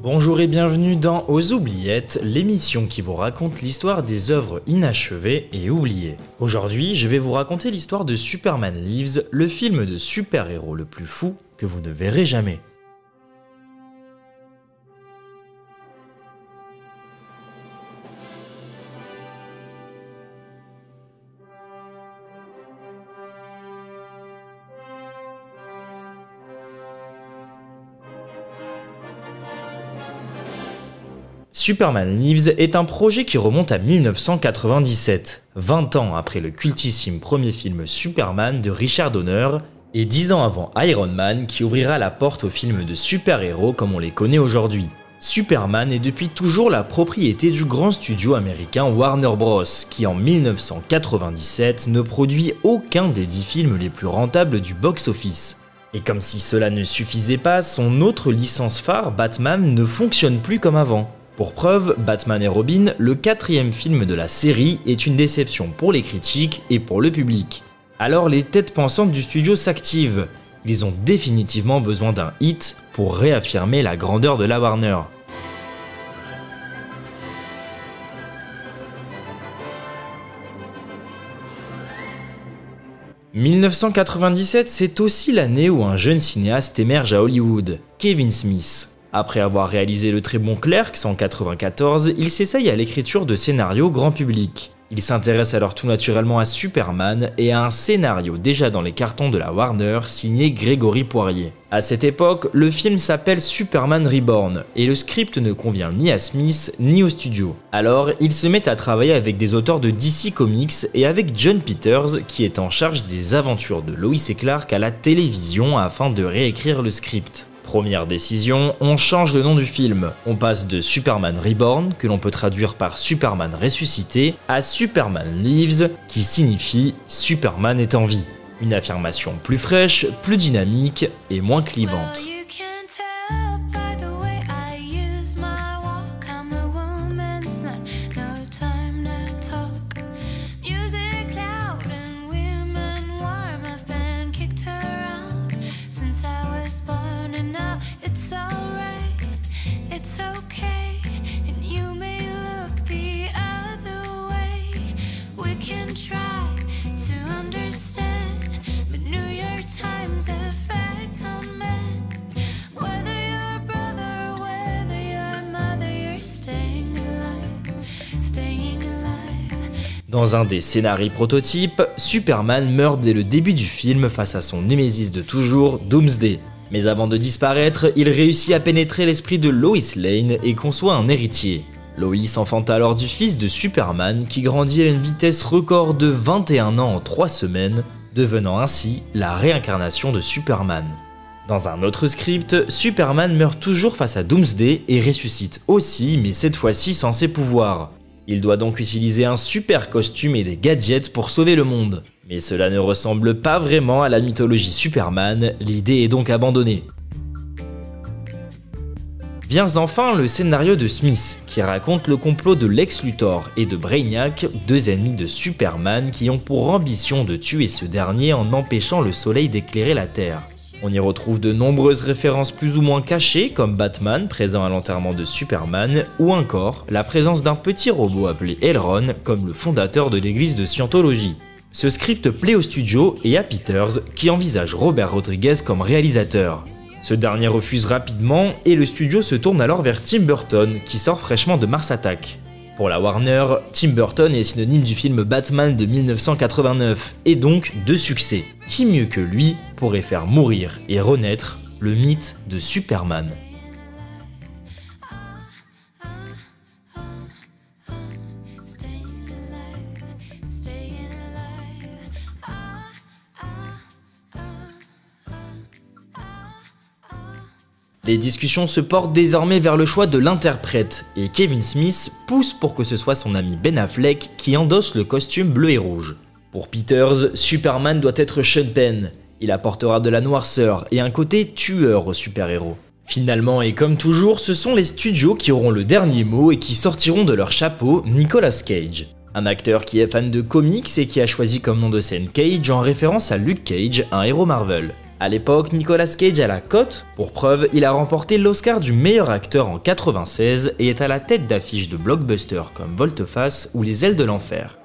Bonjour et bienvenue dans Aux Oubliettes, l'émission qui vous raconte l'histoire des œuvres inachevées et oubliées. Aujourd'hui, je vais vous raconter l'histoire de Superman Lives, le film de super-héros le plus fou que vous ne verrez jamais. Superman Lives est un projet qui remonte à 1997, 20 ans après le cultissime premier film Superman de Richard Donner, et 10 ans avant Iron Man qui ouvrira la porte aux films de super-héros comme on les connaît aujourd'hui. Superman est depuis toujours la propriété du grand studio américain Warner Bros, qui en 1997 ne produit aucun des 10 films les plus rentables du box-office. Et comme si cela ne suffisait pas, son autre licence phare, Batman, ne fonctionne plus comme avant. Pour preuve, Batman et Robin, le quatrième film de la série, est une déception pour les critiques et pour le public. Alors les têtes pensantes du studio s'activent. Ils ont définitivement besoin d'un hit pour réaffirmer la grandeur de la Warner. « 1997, c'est aussi l'année où un jeune cinéaste émerge à Hollywood, Kevin Smith. Après avoir réalisé le très bon Clerks en 1994, il s'essaye à l'écriture de scénarios grand public. Il s'intéresse alors tout naturellement à Superman et à un scénario déjà dans les cartons de la Warner signé Grégory Poirier. À cette époque, le film s'appelle Superman Reborn et le script ne convient ni à Smith ni au studio. Alors, il se met à travailler avec des auteurs de DC Comics et avec John Peters qui est en charge des aventures de Lois et Clark à la télévision afin de réécrire le script. Première décision, on change le nom du film. On passe de Superman Reborn, que l'on peut traduire par Superman ressuscité, à Superman Lives, qui signifie Superman est en vie. Une affirmation plus fraîche, plus dynamique et moins clivante. Dans un des scénarios prototypes, Superman meurt dès le début du film face à son némésis de toujours, Doomsday. Mais avant de disparaître, il réussit à pénétrer l'esprit de Lois Lane et conçoit un héritier. Lois enfante alors du fils de Superman qui grandit à une vitesse record de 21 ans en 3 semaines, devenant ainsi la réincarnation de Superman. Dans un autre script, Superman meurt toujours face à Doomsday et ressuscite aussi, mais cette fois-ci sans ses pouvoirs. Il doit donc utiliser un super costume et des gadgets pour sauver le monde. Mais cela ne ressemble pas vraiment à la mythologie Superman, l'idée est donc abandonnée. Vient enfin le scénario de Smith, qui raconte le complot de Lex Luthor et de Brainiac, deux ennemis de Superman qui ont pour ambition de tuer ce dernier en empêchant le soleil d'éclairer la Terre. On y retrouve de nombreuses références plus ou moins cachées, comme Batman présent à l'enterrement de Superman, ou encore la présence d'un petit robot appelé Elron comme le fondateur de l'église de Scientologie. Ce script plaît au studio et à Peters, qui envisage Robert Rodriguez comme réalisateur. Ce dernier refuse rapidement et le studio se tourne alors vers Tim Burton, qui sort fraîchement de Mars Attack. Pour la Warner, Tim Burton est synonyme du film Batman de 1989, et donc de succès. Qui mieux que lui pourrait faire mourir et renaître le mythe de Superman? Les discussions se portent désormais vers le choix de l'interprète, et Kevin Smith pousse pour que ce soit son ami Ben Affleck qui endosse le costume bleu et rouge. Pour Peters, Superman doit être Sean Penn. Il apportera de la noirceur et un côté tueur au super-héros. Finalement, et comme toujours, ce sont les studios qui auront le dernier mot et qui sortiront de leur chapeau Nicolas Cage. Un acteur qui est fan de comics et qui a choisi comme nom de scène Cage en référence à Luke Cage, un héros Marvel. À l'époque, Nicolas Cage a la cote, pour preuve, il a remporté l'Oscar du meilleur acteur en 96 et est à la tête d'affiches de blockbusters comme Volteface ou Les ailes de l'enfer.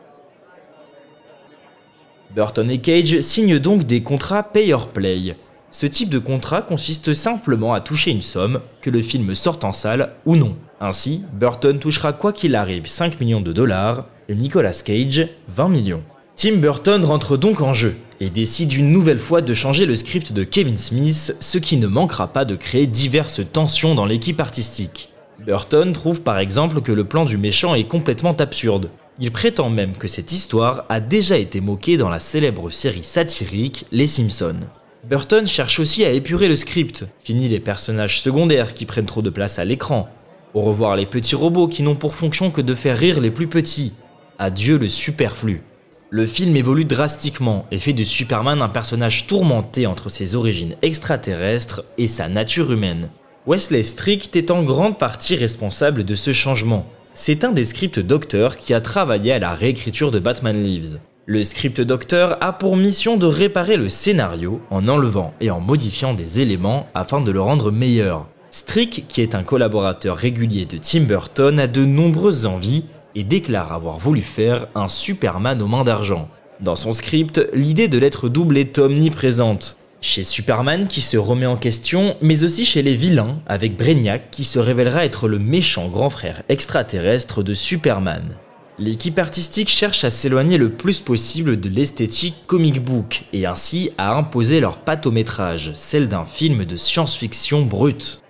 Burton et Cage signent donc des contrats pay-or-play. Ce type de contrat consiste simplement à toucher une somme, que le film sorte en salle ou non. Ainsi, Burton touchera quoi qu'il arrive 5 millions de dollars et Nicolas Cage 20 millions. Tim Burton rentre donc en jeu et décide une nouvelle fois de changer le script de Kevin Smith, ce qui ne manquera pas de créer diverses tensions dans l'équipe artistique. Burton trouve par exemple que le plan du méchant est complètement absurde. Il prétend même que cette histoire a déjà été moquée dans la célèbre série satirique Les Simpsons. Burton cherche aussi à épurer le script, fini les personnages secondaires qui prennent trop de place à l'écran, au revoir les petits robots qui n'ont pour fonction que de faire rire les plus petits, adieu le superflu. Le film évolue drastiquement et fait de Superman un personnage tourmenté entre ses origines extraterrestres et sa nature humaine. Wesley Strict est en grande partie responsable de ce changement. C'est un des script docteurs qui a travaillé à la réécriture de Batman Lives. Le script docteur a pour mission de réparer le scénario en enlevant et en modifiant des éléments afin de le rendre meilleur. Strick, qui est un collaborateur régulier de Tim Burton, a de nombreuses envies et déclare avoir voulu faire un Superman aux mains d'argent. Dans son script, l'idée de l'être double est omniprésente. Chez Superman qui se remet en question, mais aussi chez les vilains, avec Brainiac qui se révélera être le méchant grand frère extraterrestre de Superman. L'équipe artistique cherche à s'éloigner le plus possible de l'esthétique comic book et ainsi à imposer leur patte au métrage, celle d'un film de science-fiction brute.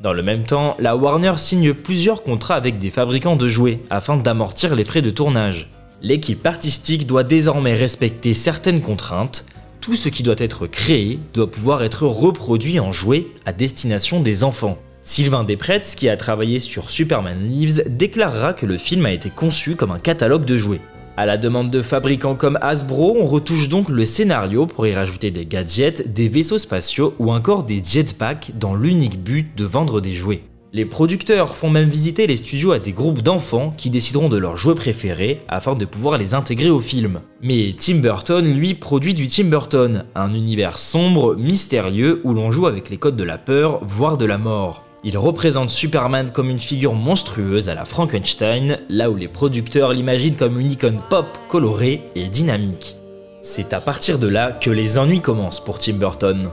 Dans le même temps, la Warner signe plusieurs contrats avec des fabricants de jouets afin d'amortir les frais de tournage. L'équipe artistique doit désormais respecter certaines contraintes. Tout ce qui doit être créé doit pouvoir être reproduit en jouets à destination des enfants. Sylvain Despretz, qui a travaillé sur Superman Lives, déclarera que le film a été conçu comme un catalogue de jouets. À la demande de fabricants comme Hasbro, on retouche donc le scénario pour y rajouter des gadgets, des vaisseaux spatiaux ou encore des jetpacks dans l'unique but de vendre des jouets. Les producteurs font même visiter les studios à des groupes d'enfants qui décideront de leurs jouets préférés afin de pouvoir les intégrer au film. Mais Tim Burton, lui, produit du Tim Burton, un univers sombre, mystérieux où l'on joue avec les codes de la peur, voire de la mort. Il représente Superman comme une figure monstrueuse à la Frankenstein, là où les producteurs l'imaginent comme une icône pop colorée et dynamique. C'est à partir de là que les ennuis commencent pour Tim Burton.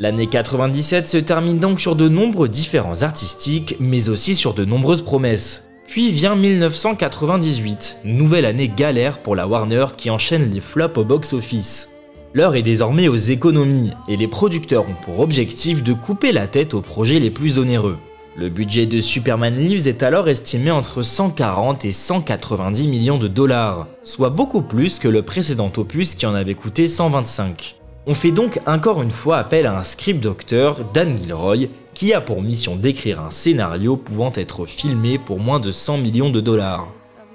L'année 97 se termine donc sur de nombreux différents artistiques, mais aussi sur de nombreuses promesses. Puis vient 1998, nouvelle année galère pour la Warner qui enchaîne les flops au box-office. L'heure est désormais aux économies, et les producteurs ont pour objectif de couper la tête aux projets les plus onéreux. Le budget de Superman Lives est alors estimé entre 140 et 190 millions de dollars, soit beaucoup plus que le précédent opus qui en avait coûté 125. On fait donc encore une fois appel à un script docteur, Dan Gilroy, qui a pour mission d'écrire un scénario pouvant être filmé pour moins de 100 millions de dollars.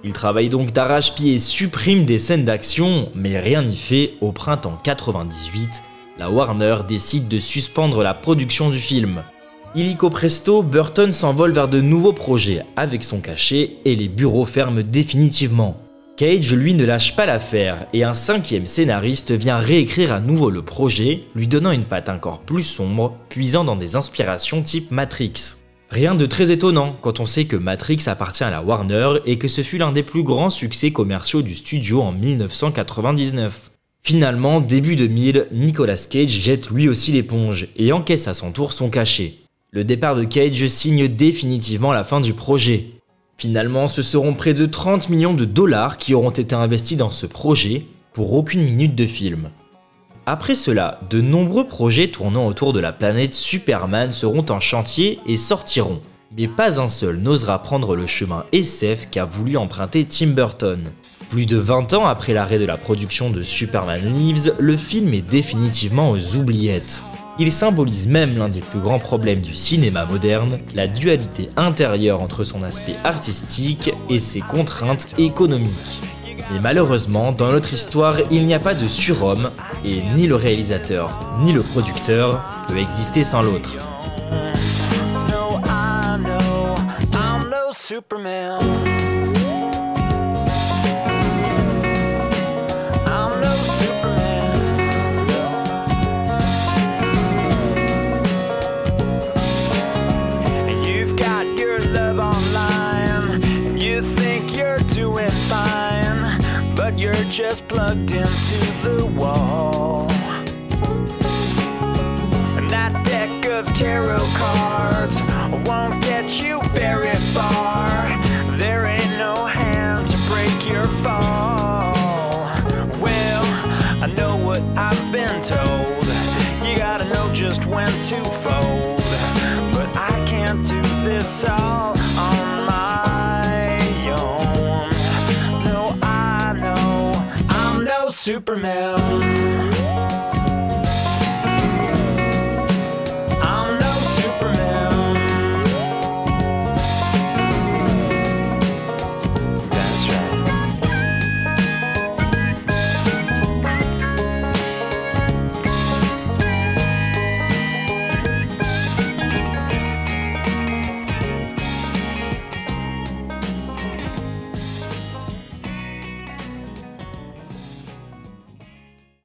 Il travaille donc d'arrache-pied et supprime des scènes d'action, mais rien n'y fait, au printemps 98, la Warner décide de suspendre la production du film. Illico presto, Burton s'envole vers de nouveaux projets avec son cachet et les bureaux ferment définitivement. Cage, lui, ne lâche pas l'affaire et un cinquième scénariste vient réécrire à nouveau le projet, lui donnant une patte encore plus sombre, puisant dans des inspirations type Matrix. Rien de très étonnant quand on sait que Matrix appartient à la Warner et que ce fut l'un des plus grands succès commerciaux du studio en 1999. Finalement, début 2000, Nicolas Cage jette lui aussi l'éponge et encaisse à son tour son cachet. Le départ de Cage signe définitivement la fin du projet. Finalement, ce seront près de 30 millions de dollars qui auront été investis dans ce projet pour aucune minute de film. Après cela, de nombreux projets tournant autour de la planète Superman seront en chantier et sortiront, mais pas un seul n'osera prendre le chemin SF qu'a voulu emprunter Tim Burton. Plus de 20 ans après l'arrêt de la production de Superman Lives, le film est définitivement aux oubliettes. Il symbolise même l'un des plus grands problèmes du cinéma moderne, la dualité intérieure entre son aspect artistique et ses contraintes économiques. Mais malheureusement, dans notre histoire, il n'y a pas de surhomme, et ni le réalisateur, ni le producteur peut exister sans l'autre.